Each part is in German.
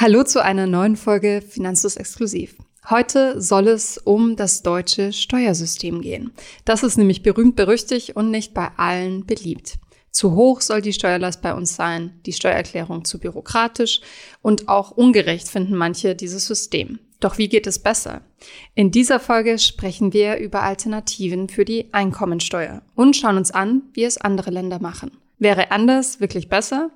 Hallo zu einer neuen Folge Finanzlos Exklusiv. Heute soll es um das deutsche Steuersystem gehen. Das ist nämlich berühmt berüchtigt und nicht bei allen beliebt. Zu hoch soll die Steuerlast bei uns sein, die Steuererklärung zu bürokratisch und auch ungerecht finden manche dieses System. Doch wie geht es besser? In dieser Folge sprechen wir über Alternativen für die Einkommensteuer und schauen uns an, wie es andere Länder machen. Wäre anders wirklich besser?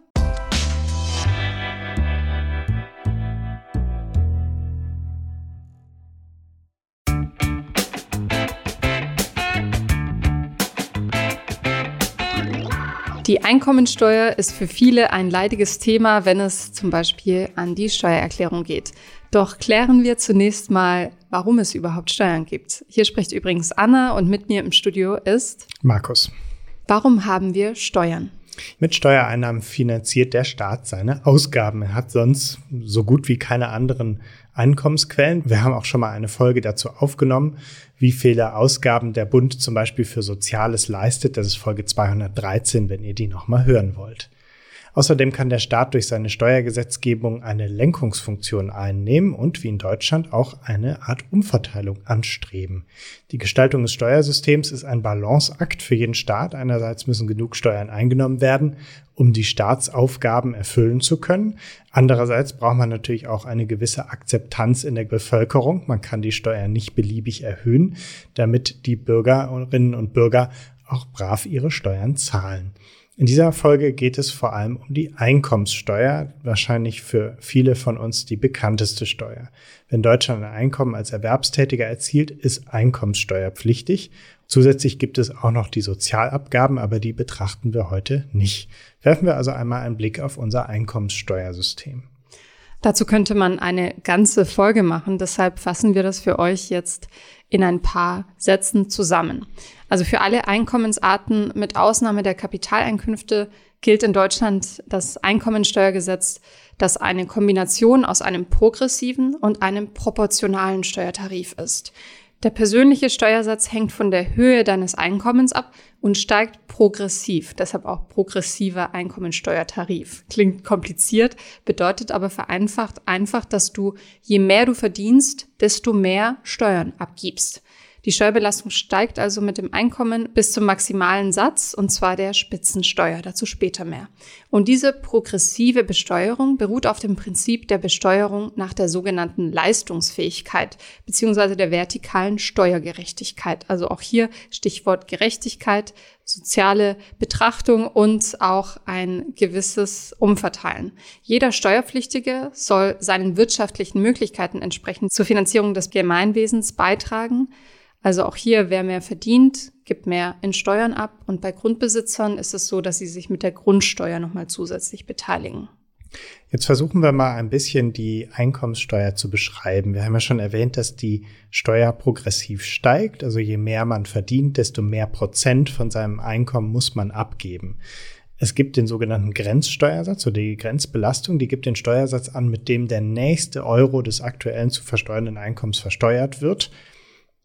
Die Einkommensteuer ist für viele ein leidiges Thema, wenn es zum Beispiel an die Steuererklärung geht. Doch klären wir zunächst mal, warum es überhaupt Steuern gibt. Hier spricht übrigens Anna und mit mir im Studio ist Markus. Warum haben wir Steuern? Mit Steuereinnahmen finanziert der Staat seine Ausgaben. Er hat sonst so gut wie keine anderen Einkommensquellen. Wir haben auch schon mal eine Folge dazu aufgenommen, wie viele Ausgaben der Bund zum Beispiel für Soziales leistet. Das ist Folge 213, wenn ihr die nochmal hören wollt. Außerdem kann der Staat durch seine Steuergesetzgebung eine Lenkungsfunktion einnehmen und wie in Deutschland auch eine Art Umverteilung anstreben. Die Gestaltung des Steuersystems ist ein Balanceakt für jeden Staat. Einerseits müssen genug Steuern eingenommen werden, um die Staatsaufgaben erfüllen zu können. Andererseits braucht man natürlich auch eine gewisse Akzeptanz in der Bevölkerung. Man kann die Steuern nicht beliebig erhöhen, damit die Bürgerinnen und Bürger auch brav ihre Steuern zahlen. In dieser Folge geht es vor allem um die Einkommenssteuer, wahrscheinlich für viele von uns die bekannteste Steuer. Wenn Deutschland ein Einkommen als Erwerbstätiger erzielt, ist Einkommenssteuer pflichtig. Zusätzlich gibt es auch noch die Sozialabgaben, aber die betrachten wir heute nicht. Werfen wir also einmal einen Blick auf unser Einkommenssteuersystem. Dazu könnte man eine ganze Folge machen, deshalb fassen wir das für euch jetzt in ein paar Sätzen zusammen. Also für alle Einkommensarten mit Ausnahme der Kapitaleinkünfte gilt in Deutschland das Einkommensteuergesetz, das eine Kombination aus einem progressiven und einem proportionalen Steuertarif ist. Der persönliche Steuersatz hängt von der Höhe deines Einkommens ab und steigt progressiv, deshalb auch progressiver Einkommensteuertarif. Klingt kompliziert, bedeutet aber vereinfacht einfach, dass du je mehr du verdienst, desto mehr Steuern abgibst. Die Steuerbelastung steigt also mit dem Einkommen bis zum maximalen Satz, und zwar der Spitzensteuer. Dazu später mehr. Und diese progressive Besteuerung beruht auf dem Prinzip der Besteuerung nach der sogenannten Leistungsfähigkeit beziehungsweise der vertikalen Steuergerechtigkeit. Also auch hier Stichwort Gerechtigkeit, soziale Betrachtung und auch ein gewisses Umverteilen. Jeder Steuerpflichtige soll seinen wirtschaftlichen Möglichkeiten entsprechend zur Finanzierung des Gemeinwesens beitragen. Also auch hier, wer mehr verdient, gibt mehr in Steuern ab. Und bei Grundbesitzern ist es so, dass sie sich mit der Grundsteuer nochmal zusätzlich beteiligen. Jetzt versuchen wir mal ein bisschen die Einkommenssteuer zu beschreiben. Wir haben ja schon erwähnt, dass die Steuer progressiv steigt. Also je mehr man verdient, desto mehr Prozent von seinem Einkommen muss man abgeben. Es gibt den sogenannten Grenzsteuersatz oder die Grenzbelastung, die gibt den Steuersatz an, mit dem der nächste Euro des aktuellen zu versteuernden Einkommens versteuert wird.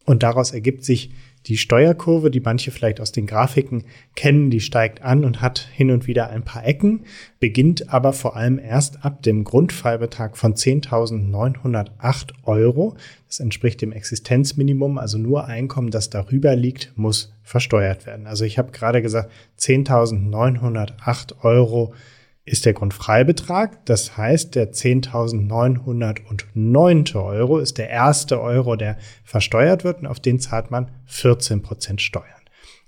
Und daraus ergibt sich die Steuerkurve, die manche vielleicht aus den Grafiken kennen, die steigt an und hat hin und wieder ein paar Ecken, beginnt aber vor allem erst ab dem Grundfallbetrag von 10.908 Euro. Das entspricht dem Existenzminimum, also nur Einkommen, das darüber liegt, muss versteuert werden. Also ich habe gerade gesagt, 10.908 Euro ist der Grundfreibetrag. Das heißt, der 10.909. Euro ist der erste Euro, der versteuert wird und auf den zahlt man 14 Prozent Steuern.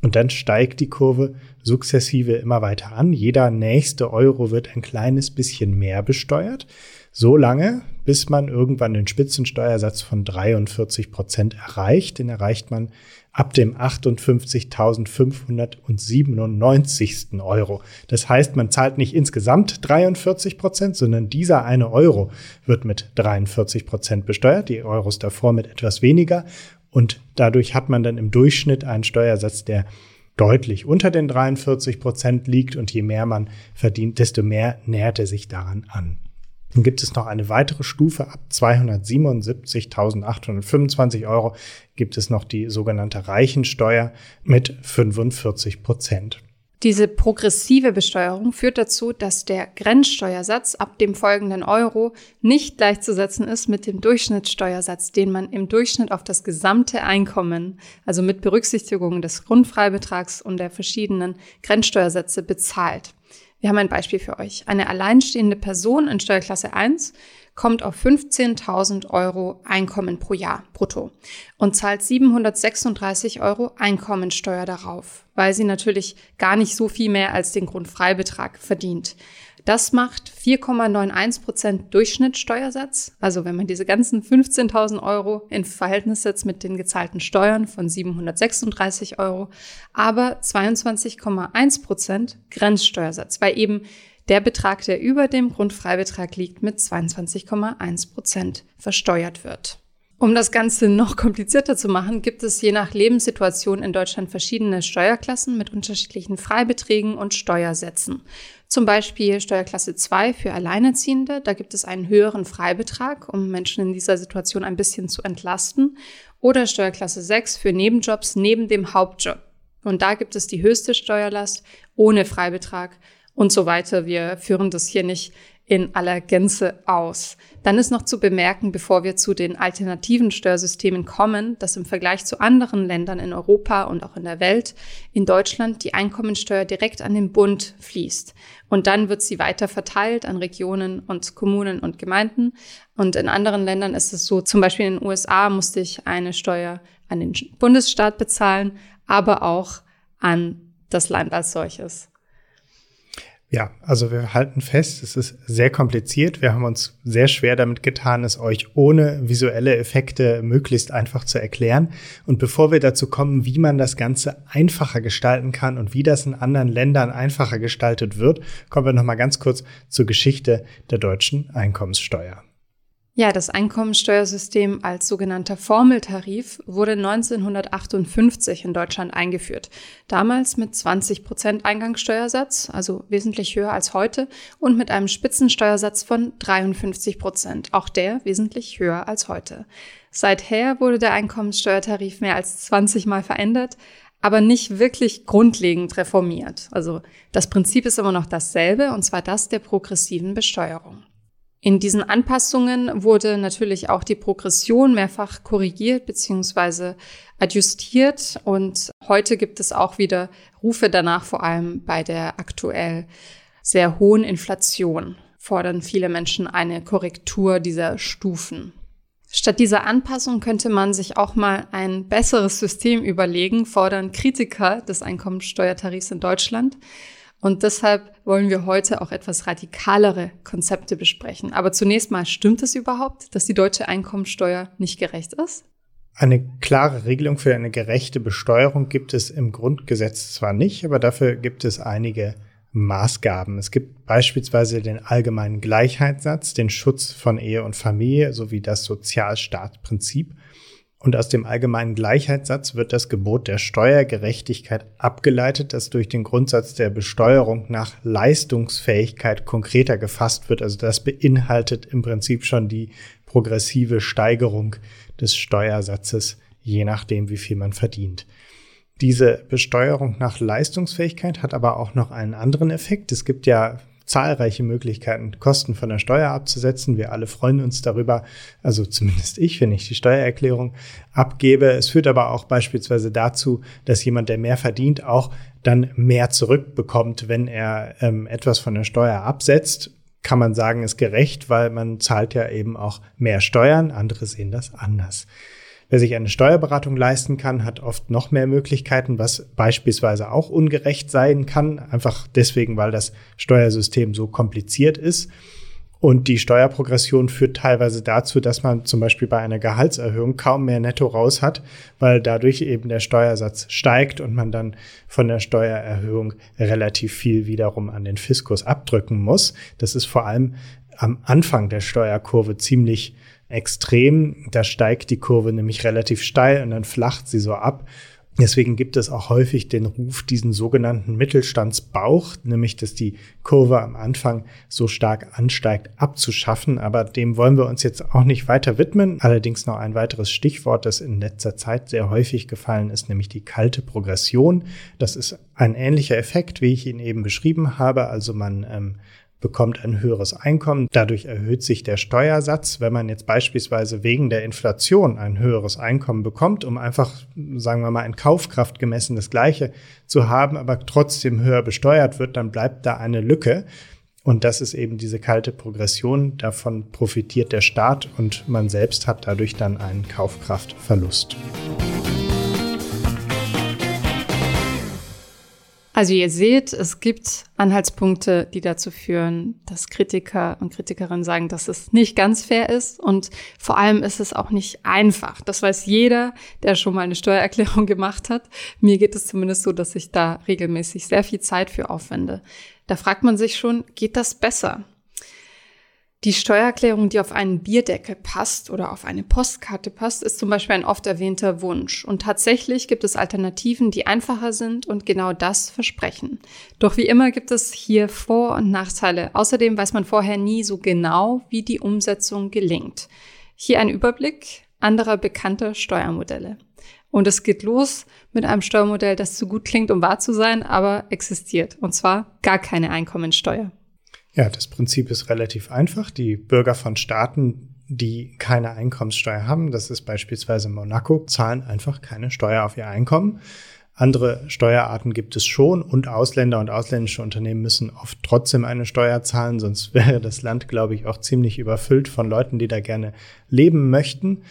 Und dann steigt die Kurve sukzessive immer weiter an. Jeder nächste Euro wird ein kleines bisschen mehr besteuert. So lange, bis man irgendwann den Spitzensteuersatz von 43 Prozent erreicht. Den erreicht man ab dem 58.597. Euro. Das heißt, man zahlt nicht insgesamt 43 Prozent, sondern dieser eine Euro wird mit 43 Prozent besteuert, die Euros davor mit etwas weniger. Und dadurch hat man dann im Durchschnitt einen Steuersatz, der deutlich unter den 43 Prozent liegt. Und je mehr man verdient, desto mehr nähert er sich daran an. Dann gibt es noch eine weitere Stufe ab 277.825 Euro gibt es noch die sogenannte Reichensteuer mit 45 Prozent. Diese progressive Besteuerung führt dazu, dass der Grenzsteuersatz ab dem folgenden Euro nicht gleichzusetzen ist mit dem Durchschnittssteuersatz, den man im Durchschnitt auf das gesamte Einkommen, also mit Berücksichtigung des Grundfreibetrags und der verschiedenen Grenzsteuersätze bezahlt. Wir haben ein Beispiel für euch. Eine alleinstehende Person in Steuerklasse 1 kommt auf 15.000 Euro Einkommen pro Jahr brutto und zahlt 736 Euro Einkommensteuer darauf, weil sie natürlich gar nicht so viel mehr als den Grundfreibetrag verdient. Das macht 4,91 Prozent Durchschnittssteuersatz. Also wenn man diese ganzen 15.000 Euro in Verhältnis setzt mit den gezahlten Steuern von 736 Euro, aber 22,1 Prozent Grenzsteuersatz, weil eben der Betrag, der über dem Grundfreibetrag liegt, mit 22,1 Prozent versteuert wird. Um das Ganze noch komplizierter zu machen, gibt es je nach Lebenssituation in Deutschland verschiedene Steuerklassen mit unterschiedlichen Freibeträgen und Steuersätzen. Zum Beispiel Steuerklasse 2 für Alleinerziehende. Da gibt es einen höheren Freibetrag, um Menschen in dieser Situation ein bisschen zu entlasten. Oder Steuerklasse 6 für Nebenjobs neben dem Hauptjob. Und da gibt es die höchste Steuerlast ohne Freibetrag und so weiter. Wir führen das hier nicht in aller Gänze aus. Dann ist noch zu bemerken, bevor wir zu den alternativen Steuersystemen kommen, dass im Vergleich zu anderen Ländern in Europa und auch in der Welt in Deutschland die Einkommensteuer direkt an den Bund fließt. Und dann wird sie weiter verteilt an Regionen und Kommunen und Gemeinden. Und in anderen Ländern ist es so, zum Beispiel in den USA musste ich eine Steuer an den Bundesstaat bezahlen, aber auch an das Land als solches. Ja, also wir halten fest, es ist sehr kompliziert. Wir haben uns sehr schwer damit getan, es euch ohne visuelle Effekte möglichst einfach zu erklären. Und bevor wir dazu kommen, wie man das Ganze einfacher gestalten kann und wie das in anderen Ländern einfacher gestaltet wird, kommen wir nochmal ganz kurz zur Geschichte der deutschen Einkommenssteuer. Ja, das Einkommensteuersystem als sogenannter Formeltarif wurde 1958 in Deutschland eingeführt. Damals mit 20 Prozent Eingangssteuersatz, also wesentlich höher als heute, und mit einem Spitzensteuersatz von 53 Prozent, auch der wesentlich höher als heute. Seither wurde der Einkommensteuertarif mehr als 20 Mal verändert, aber nicht wirklich grundlegend reformiert. Also das Prinzip ist immer noch dasselbe, und zwar das der progressiven Besteuerung. In diesen Anpassungen wurde natürlich auch die Progression mehrfach korrigiert bzw. adjustiert und heute gibt es auch wieder Rufe danach, vor allem bei der aktuell sehr hohen Inflation fordern viele Menschen eine Korrektur dieser Stufen. Statt dieser Anpassung könnte man sich auch mal ein besseres System überlegen, fordern Kritiker des Einkommensteuertarifs in Deutschland. Und deshalb wollen wir heute auch etwas radikalere Konzepte besprechen. Aber zunächst mal, stimmt es überhaupt, dass die deutsche Einkommensteuer nicht gerecht ist? Eine klare Regelung für eine gerechte Besteuerung gibt es im Grundgesetz zwar nicht, aber dafür gibt es einige Maßgaben. Es gibt beispielsweise den allgemeinen Gleichheitssatz, den Schutz von Ehe und Familie sowie das Sozialstaatsprinzip. Und aus dem allgemeinen Gleichheitssatz wird das Gebot der Steuergerechtigkeit abgeleitet, das durch den Grundsatz der Besteuerung nach Leistungsfähigkeit konkreter gefasst wird. Also das beinhaltet im Prinzip schon die progressive Steigerung des Steuersatzes, je nachdem, wie viel man verdient. Diese Besteuerung nach Leistungsfähigkeit hat aber auch noch einen anderen Effekt. Es gibt ja zahlreiche Möglichkeiten, Kosten von der Steuer abzusetzen. Wir alle freuen uns darüber, also zumindest ich, wenn ich die Steuererklärung abgebe. Es führt aber auch beispielsweise dazu, dass jemand, der mehr verdient, auch dann mehr zurückbekommt, wenn er ähm, etwas von der Steuer absetzt. Kann man sagen, ist gerecht, weil man zahlt ja eben auch mehr Steuern. Andere sehen das anders. Wer sich eine Steuerberatung leisten kann, hat oft noch mehr Möglichkeiten, was beispielsweise auch ungerecht sein kann, einfach deswegen, weil das Steuersystem so kompliziert ist. Und die Steuerprogression führt teilweise dazu, dass man zum Beispiel bei einer Gehaltserhöhung kaum mehr netto raus hat, weil dadurch eben der Steuersatz steigt und man dann von der Steuererhöhung relativ viel wiederum an den Fiskus abdrücken muss. Das ist vor allem am Anfang der Steuerkurve ziemlich extrem. Da steigt die Kurve nämlich relativ steil und dann flacht sie so ab. Deswegen gibt es auch häufig den Ruf, diesen sogenannten Mittelstandsbauch, nämlich dass die Kurve am Anfang so stark ansteigt, abzuschaffen. Aber dem wollen wir uns jetzt auch nicht weiter widmen. Allerdings noch ein weiteres Stichwort, das in letzter Zeit sehr häufig gefallen ist, nämlich die kalte Progression. Das ist ein ähnlicher Effekt, wie ich ihn eben beschrieben habe. Also man ähm, bekommt ein höheres Einkommen. Dadurch erhöht sich der Steuersatz. Wenn man jetzt beispielsweise wegen der Inflation ein höheres Einkommen bekommt, um einfach, sagen wir mal, in Kaufkraft gemessen das Gleiche zu haben, aber trotzdem höher besteuert wird, dann bleibt da eine Lücke. Und das ist eben diese kalte Progression. Davon profitiert der Staat und man selbst hat dadurch dann einen Kaufkraftverlust. Also ihr seht, es gibt Anhaltspunkte, die dazu führen, dass Kritiker und Kritikerinnen sagen, dass es nicht ganz fair ist und vor allem ist es auch nicht einfach. Das weiß jeder, der schon mal eine Steuererklärung gemacht hat. Mir geht es zumindest so, dass ich da regelmäßig sehr viel Zeit für aufwende. Da fragt man sich schon, geht das besser? Die Steuererklärung, die auf einen Bierdeckel passt oder auf eine Postkarte passt, ist zum Beispiel ein oft erwähnter Wunsch. Und tatsächlich gibt es Alternativen, die einfacher sind und genau das versprechen. Doch wie immer gibt es hier Vor- und Nachteile. Außerdem weiß man vorher nie so genau, wie die Umsetzung gelingt. Hier ein Überblick anderer bekannter Steuermodelle. Und es geht los mit einem Steuermodell, das zu gut klingt, um wahr zu sein, aber existiert. Und zwar gar keine Einkommensteuer. Ja, das Prinzip ist relativ einfach. Die Bürger von Staaten, die keine Einkommenssteuer haben, das ist beispielsweise Monaco, zahlen einfach keine Steuer auf ihr Einkommen. Andere Steuerarten gibt es schon und Ausländer und ausländische Unternehmen müssen oft trotzdem eine Steuer zahlen, sonst wäre das Land, glaube ich, auch ziemlich überfüllt von Leuten, die da gerne leben möchten.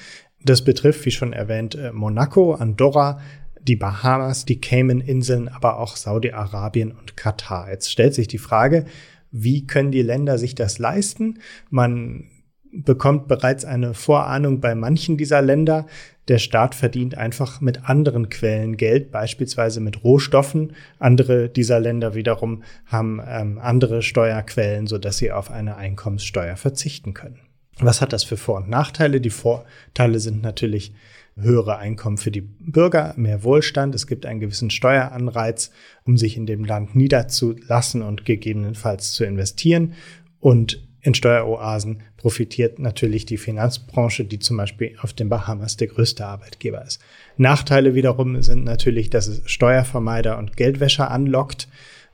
Das betrifft, wie schon erwähnt, äh, Monaco, Andorra, die Bahamas, die Cayman-Inseln, aber auch Saudi-Arabien und Katar. Jetzt stellt sich die Frage, wie können die Länder sich das leisten? Man bekommt bereits eine Vorahnung bei manchen dieser Länder. Der Staat verdient einfach mit anderen Quellen Geld, beispielsweise mit Rohstoffen. Andere dieser Länder wiederum haben ähm, andere Steuerquellen, sodass sie auf eine Einkommenssteuer verzichten können. Was hat das für Vor- und Nachteile? Die Vorteile sind natürlich höhere Einkommen für die Bürger, mehr Wohlstand. Es gibt einen gewissen Steueranreiz, um sich in dem Land niederzulassen und gegebenenfalls zu investieren. Und in Steueroasen profitiert natürlich die Finanzbranche, die zum Beispiel auf den Bahamas der größte Arbeitgeber ist. Nachteile wiederum sind natürlich, dass es Steuervermeider und Geldwäscher anlockt.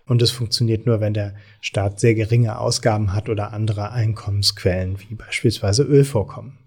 Und es funktioniert nur, wenn der Staat sehr geringe Ausgaben hat oder andere Einkommensquellen, wie beispielsweise Ölvorkommen.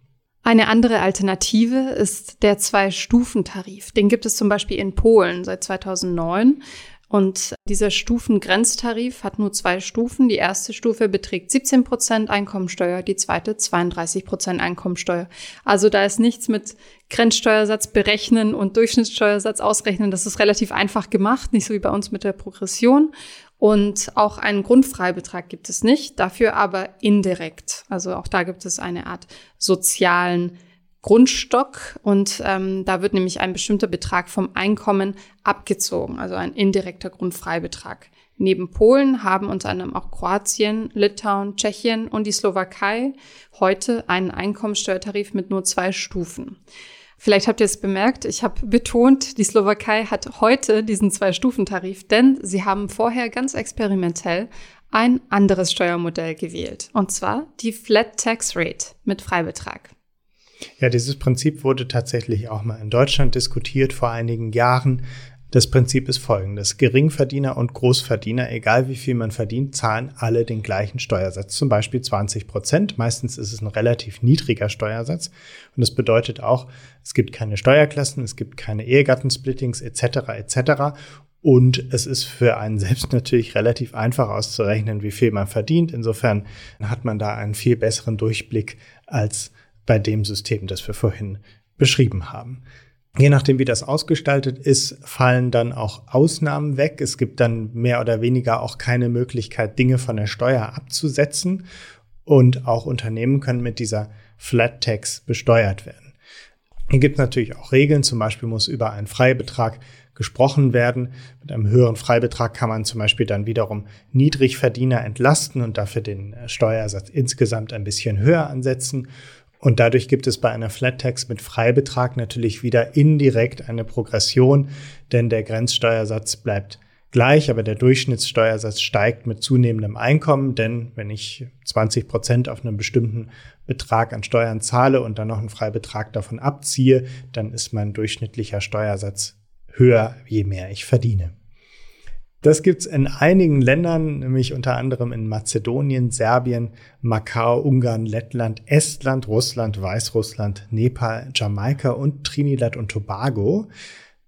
Eine andere Alternative ist der Zwei-Stufen-Tarif. Den gibt es zum Beispiel in Polen seit 2009. Und dieser Stufengrenztarif hat nur zwei Stufen. Die erste Stufe beträgt 17 Prozent Einkommensteuer, die zweite 32 Prozent Einkommensteuer. Also da ist nichts mit Grenzsteuersatz berechnen und Durchschnittssteuersatz ausrechnen. Das ist relativ einfach gemacht, nicht so wie bei uns mit der Progression. Und auch einen Grundfreibetrag gibt es nicht, dafür aber indirekt. Also auch da gibt es eine Art sozialen Grundstock und ähm, da wird nämlich ein bestimmter Betrag vom Einkommen abgezogen, also ein indirekter Grundfreibetrag. Neben Polen haben unter anderem auch Kroatien, Litauen, Tschechien und die Slowakei heute einen Einkommensteuertarif mit nur zwei Stufen. Vielleicht habt ihr es bemerkt, ich habe betont, die Slowakei hat heute diesen Zwei-Stufen-Tarif, denn sie haben vorher ganz experimentell ein anderes Steuermodell gewählt, und zwar die Flat Tax Rate mit Freibetrag. Ja, dieses Prinzip wurde tatsächlich auch mal in Deutschland diskutiert vor einigen Jahren. Das Prinzip ist folgendes. Geringverdiener und Großverdiener, egal wie viel man verdient, zahlen alle den gleichen Steuersatz, zum Beispiel 20 Prozent. Meistens ist es ein relativ niedriger Steuersatz. Und das bedeutet auch, es gibt keine Steuerklassen, es gibt keine Ehegattensplittings etc. etc. Und es ist für einen selbst natürlich relativ einfach auszurechnen, wie viel man verdient. Insofern hat man da einen viel besseren Durchblick als bei dem System, das wir vorhin beschrieben haben. Je nachdem, wie das ausgestaltet ist, fallen dann auch Ausnahmen weg. Es gibt dann mehr oder weniger auch keine Möglichkeit, Dinge von der Steuer abzusetzen. Und auch Unternehmen können mit dieser Flat Tax besteuert werden. Hier gibt es natürlich auch Regeln. Zum Beispiel muss über einen Freibetrag gesprochen werden. Mit einem höheren Freibetrag kann man zum Beispiel dann wiederum Niedrigverdiener entlasten und dafür den Steuersatz insgesamt ein bisschen höher ansetzen. Und dadurch gibt es bei einer Flat Tax mit Freibetrag natürlich wieder indirekt eine Progression, denn der Grenzsteuersatz bleibt gleich, aber der Durchschnittssteuersatz steigt mit zunehmendem Einkommen, denn wenn ich 20 Prozent auf einen bestimmten Betrag an Steuern zahle und dann noch einen Freibetrag davon abziehe, dann ist mein durchschnittlicher Steuersatz höher, je mehr ich verdiene. Das gibt's in einigen Ländern, nämlich unter anderem in Mazedonien, Serbien, Macau, Ungarn, Lettland, Estland, Russland, Weißrussland, Nepal, Jamaika und Trinidad und Tobago.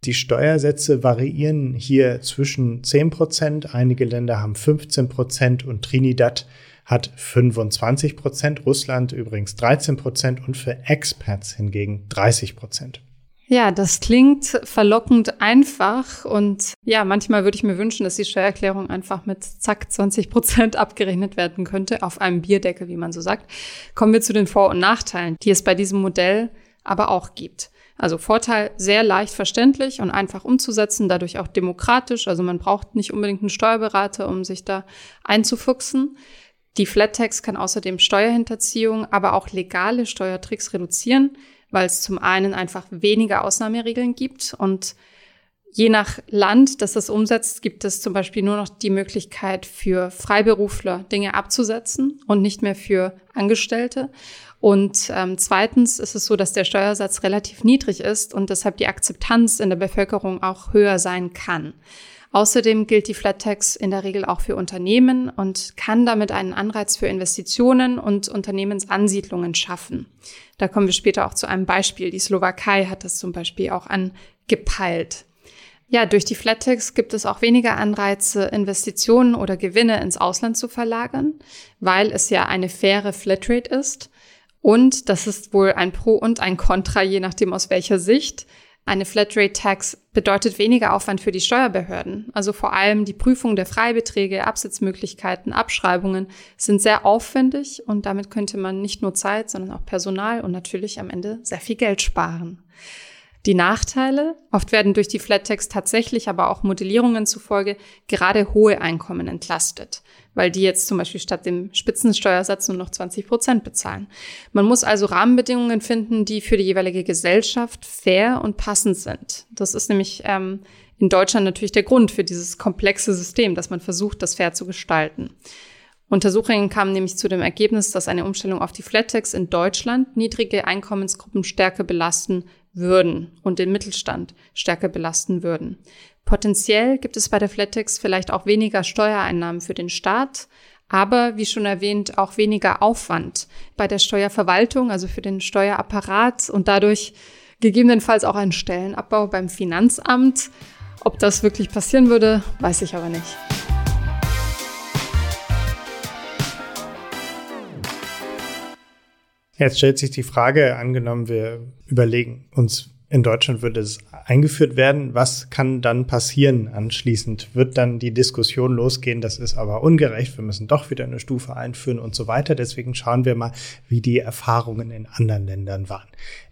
Die Steuersätze variieren hier zwischen 10 Prozent, einige Länder haben 15 Prozent und Trinidad hat 25 Prozent, Russland übrigens 13 Prozent und für Expats hingegen 30 Prozent. Ja, das klingt verlockend einfach und ja, manchmal würde ich mir wünschen, dass die Steuererklärung einfach mit zack 20 Prozent abgerechnet werden könnte auf einem Bierdeckel, wie man so sagt. Kommen wir zu den Vor- und Nachteilen, die es bei diesem Modell aber auch gibt. Also Vorteil sehr leicht verständlich und einfach umzusetzen, dadurch auch demokratisch. Also man braucht nicht unbedingt einen Steuerberater, um sich da einzufuchsen. Die Flat Tax kann außerdem Steuerhinterziehung, aber auch legale Steuertricks reduzieren weil es zum einen einfach weniger Ausnahmeregeln gibt und je nach Land, das das umsetzt, gibt es zum Beispiel nur noch die Möglichkeit für Freiberufler Dinge abzusetzen und nicht mehr für Angestellte. Und ähm, zweitens ist es so, dass der Steuersatz relativ niedrig ist und deshalb die Akzeptanz in der Bevölkerung auch höher sein kann. Außerdem gilt die Flat Tax in der Regel auch für Unternehmen und kann damit einen Anreiz für Investitionen und Unternehmensansiedlungen schaffen. Da kommen wir später auch zu einem Beispiel. Die Slowakei hat das zum Beispiel auch angepeilt. Ja, durch die Flat Tax gibt es auch weniger Anreize, Investitionen oder Gewinne ins Ausland zu verlagern, weil es ja eine faire Flatrate ist. Und das ist wohl ein Pro und ein Contra, je nachdem aus welcher Sicht. Eine Flatrate Tax bedeutet weniger Aufwand für die Steuerbehörden. Also vor allem die Prüfung der Freibeträge, Absitzmöglichkeiten, Abschreibungen sind sehr aufwendig und damit könnte man nicht nur Zeit, sondern auch Personal und natürlich am Ende sehr viel Geld sparen. Die Nachteile, oft werden durch die Flat Tax tatsächlich aber auch Modellierungen zufolge gerade hohe Einkommen entlastet, weil die jetzt zum Beispiel statt dem Spitzensteuersatz nur noch 20 Prozent bezahlen. Man muss also Rahmenbedingungen finden, die für die jeweilige Gesellschaft fair und passend sind. Das ist nämlich ähm, in Deutschland natürlich der Grund für dieses komplexe System, dass man versucht, das fair zu gestalten. Untersuchungen kamen nämlich zu dem Ergebnis, dass eine Umstellung auf die Flat Tax in Deutschland niedrige Einkommensgruppen stärker belasten würden und den Mittelstand stärker belasten würden. Potenziell gibt es bei der Flattex vielleicht auch weniger Steuereinnahmen für den Staat, aber wie schon erwähnt auch weniger Aufwand bei der Steuerverwaltung, also für den Steuerapparat und dadurch gegebenenfalls auch ein Stellenabbau beim Finanzamt. Ob das wirklich passieren würde, weiß ich aber nicht. Jetzt stellt sich die Frage, angenommen, wir überlegen uns, in Deutschland würde es eingeführt werden. Was kann dann passieren anschließend? Wird dann die Diskussion losgehen, das ist aber ungerecht, wir müssen doch wieder eine Stufe einführen und so weiter. Deswegen schauen wir mal, wie die Erfahrungen in anderen Ländern waren.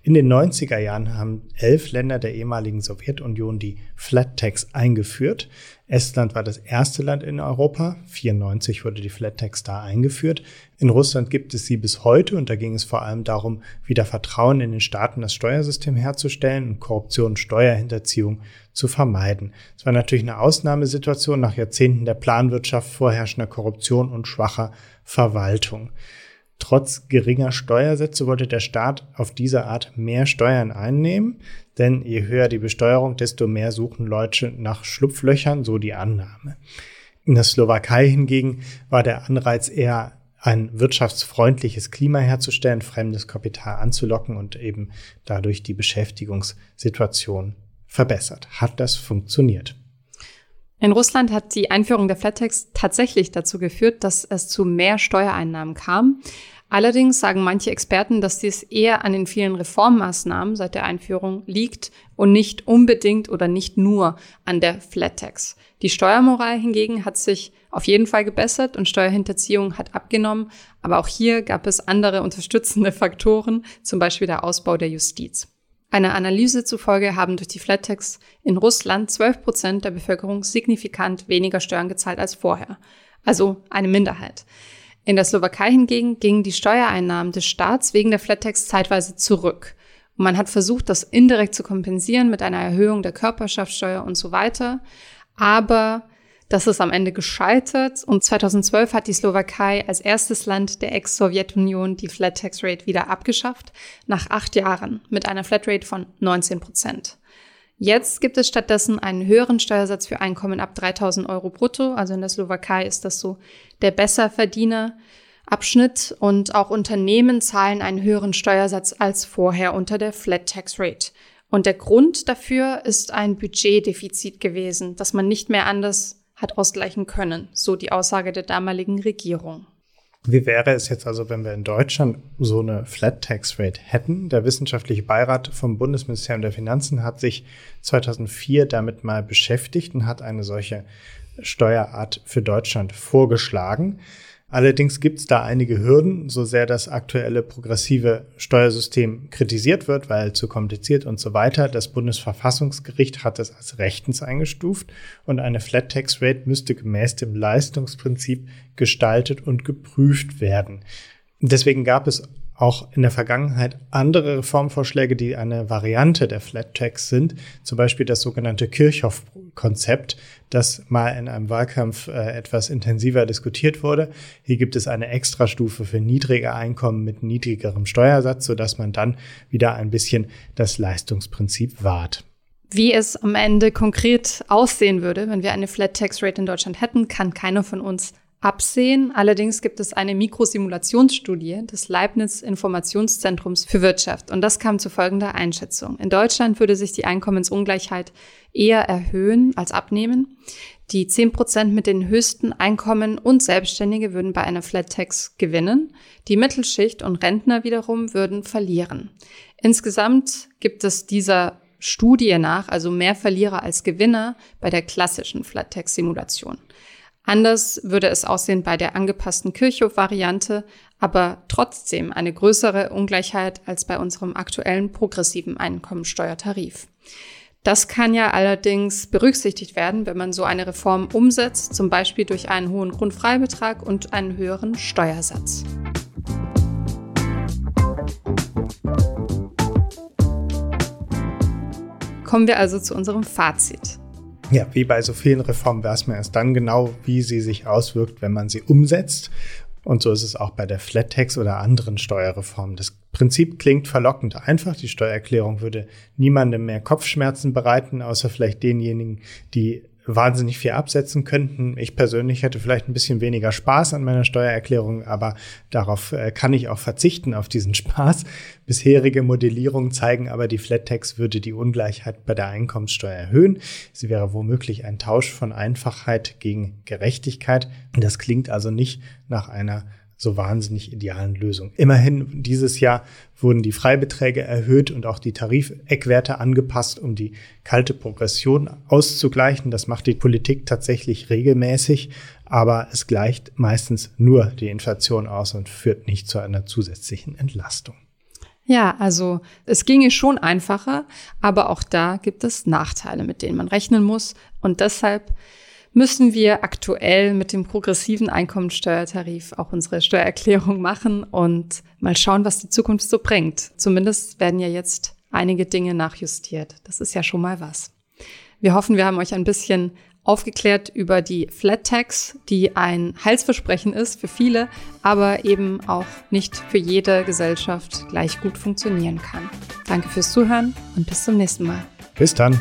In den 90er Jahren haben elf Länder der ehemaligen Sowjetunion die Flat Tax eingeführt. Estland war das erste Land in Europa. 94 wurde die Flat Tax da eingeführt. In Russland gibt es sie bis heute und da ging es vor allem darum, wieder Vertrauen in den Staaten, das Steuersystem herzustellen und Korruption Steuerhinterziehung zu vermeiden. Es war natürlich eine Ausnahmesituation nach Jahrzehnten der Planwirtschaft, vorherrschender Korruption und schwacher Verwaltung. Trotz geringer Steuersätze wollte der Staat auf diese Art mehr Steuern einnehmen, denn je höher die Besteuerung, desto mehr suchen Leute nach Schlupflöchern, so die Annahme. In der Slowakei hingegen war der Anreiz eher ein wirtschaftsfreundliches Klima herzustellen, fremdes Kapital anzulocken und eben dadurch die Beschäftigungssituation verbessert. Hat das funktioniert? In Russland hat die Einführung der Flat Tax tatsächlich dazu geführt, dass es zu mehr Steuereinnahmen kam. Allerdings sagen manche Experten, dass dies eher an den vielen Reformmaßnahmen seit der Einführung liegt und nicht unbedingt oder nicht nur an der Flat Tax. Die Steuermoral hingegen hat sich auf jeden Fall gebessert und Steuerhinterziehung hat abgenommen, aber auch hier gab es andere unterstützende Faktoren, zum Beispiel der Ausbau der Justiz. Einer Analyse zufolge haben durch die Flat Tax in Russland 12 Prozent der Bevölkerung signifikant weniger Steuern gezahlt als vorher. Also eine Minderheit. In der Slowakei hingegen gingen die Steuereinnahmen des Staats wegen der Flat Tax zeitweise zurück. Und man hat versucht, das indirekt zu kompensieren mit einer Erhöhung der Körperschaftssteuer und so weiter. Aber das ist am Ende gescheitert und 2012 hat die Slowakei als erstes Land der Ex-Sowjetunion die Flat Tax Rate wieder abgeschafft, nach acht Jahren mit einer Flat Rate von 19 Prozent. Jetzt gibt es stattdessen einen höheren Steuersatz für Einkommen ab 3000 Euro brutto. Also in der Slowakei ist das so der Besserverdiener. Abschnitt und auch Unternehmen zahlen einen höheren Steuersatz als vorher unter der Flat Tax Rate. Und der Grund dafür ist ein Budgetdefizit gewesen, das man nicht mehr anders hat ausgleichen können, so die Aussage der damaligen Regierung. Wie wäre es jetzt also, wenn wir in Deutschland so eine Flat Tax Rate hätten? Der wissenschaftliche Beirat vom Bundesministerium der Finanzen hat sich 2004 damit mal beschäftigt und hat eine solche Steuerart für Deutschland vorgeschlagen. Allerdings gibt es da einige Hürden, so sehr das aktuelle progressive Steuersystem kritisiert wird, weil zu kompliziert und so weiter. Das Bundesverfassungsgericht hat es als rechtens eingestuft und eine Flat Tax Rate müsste gemäß dem Leistungsprinzip gestaltet und geprüft werden. Deswegen gab es auch in der Vergangenheit andere Reformvorschläge, die eine Variante der Flat Tax sind, zum Beispiel das sogenannte Kirchhoff-Konzept, das mal in einem Wahlkampf äh, etwas intensiver diskutiert wurde. Hier gibt es eine Extrastufe für niedrige Einkommen mit niedrigerem Steuersatz, sodass man dann wieder ein bisschen das Leistungsprinzip wahrt. Wie es am Ende konkret aussehen würde, wenn wir eine Flat Tax Rate in Deutschland hätten, kann keiner von uns absehen. Allerdings gibt es eine Mikrosimulationsstudie des Leibniz Informationszentrums für Wirtschaft und das kam zu folgender Einschätzung. In Deutschland würde sich die Einkommensungleichheit eher erhöhen als abnehmen. Die 10 Prozent mit den höchsten Einkommen und Selbstständige würden bei einer Flat Tax gewinnen. Die Mittelschicht und Rentner wiederum würden verlieren. Insgesamt gibt es dieser Studie nach also mehr Verlierer als Gewinner bei der klassischen Flat Tax Simulation. Anders würde es aussehen bei der angepassten Kirchhof-Variante, aber trotzdem eine größere Ungleichheit als bei unserem aktuellen progressiven Einkommensteuertarif. Das kann ja allerdings berücksichtigt werden, wenn man so eine Reform umsetzt, zum Beispiel durch einen hohen Grundfreibetrag und einen höheren Steuersatz. Kommen wir also zu unserem Fazit. Ja, wie bei so vielen Reformen weiß man erst dann genau, wie sie sich auswirkt, wenn man sie umsetzt. Und so ist es auch bei der Flat Tax oder anderen Steuerreformen. Das Prinzip klingt verlockend einfach. Die Steuererklärung würde niemandem mehr Kopfschmerzen bereiten, außer vielleicht denjenigen, die wahnsinnig viel absetzen könnten. Ich persönlich hätte vielleicht ein bisschen weniger Spaß an meiner Steuererklärung, aber darauf äh, kann ich auch verzichten, auf diesen Spaß. Bisherige Modellierungen zeigen aber, die Flat Tax würde die Ungleichheit bei der Einkommenssteuer erhöhen. Sie wäre womöglich ein Tausch von Einfachheit gegen Gerechtigkeit. Das klingt also nicht nach einer so wahnsinnig idealen Lösung. Immerhin dieses Jahr wurden die Freibeträge erhöht und auch die Tarifeckwerte angepasst, um die kalte Progression auszugleichen. Das macht die Politik tatsächlich regelmäßig, aber es gleicht meistens nur die Inflation aus und führt nicht zu einer zusätzlichen Entlastung. Ja, also es ginge schon einfacher, aber auch da gibt es Nachteile, mit denen man rechnen muss. Und deshalb müssen wir aktuell mit dem progressiven Einkommensteuertarif auch unsere Steuererklärung machen und mal schauen, was die Zukunft so bringt. Zumindest werden ja jetzt einige Dinge nachjustiert. Das ist ja schon mal was. Wir hoffen, wir haben euch ein bisschen aufgeklärt über die Flat Tax, die ein Heilsversprechen ist für viele, aber eben auch nicht für jede Gesellschaft gleich gut funktionieren kann. Danke fürs Zuhören und bis zum nächsten Mal. Bis dann.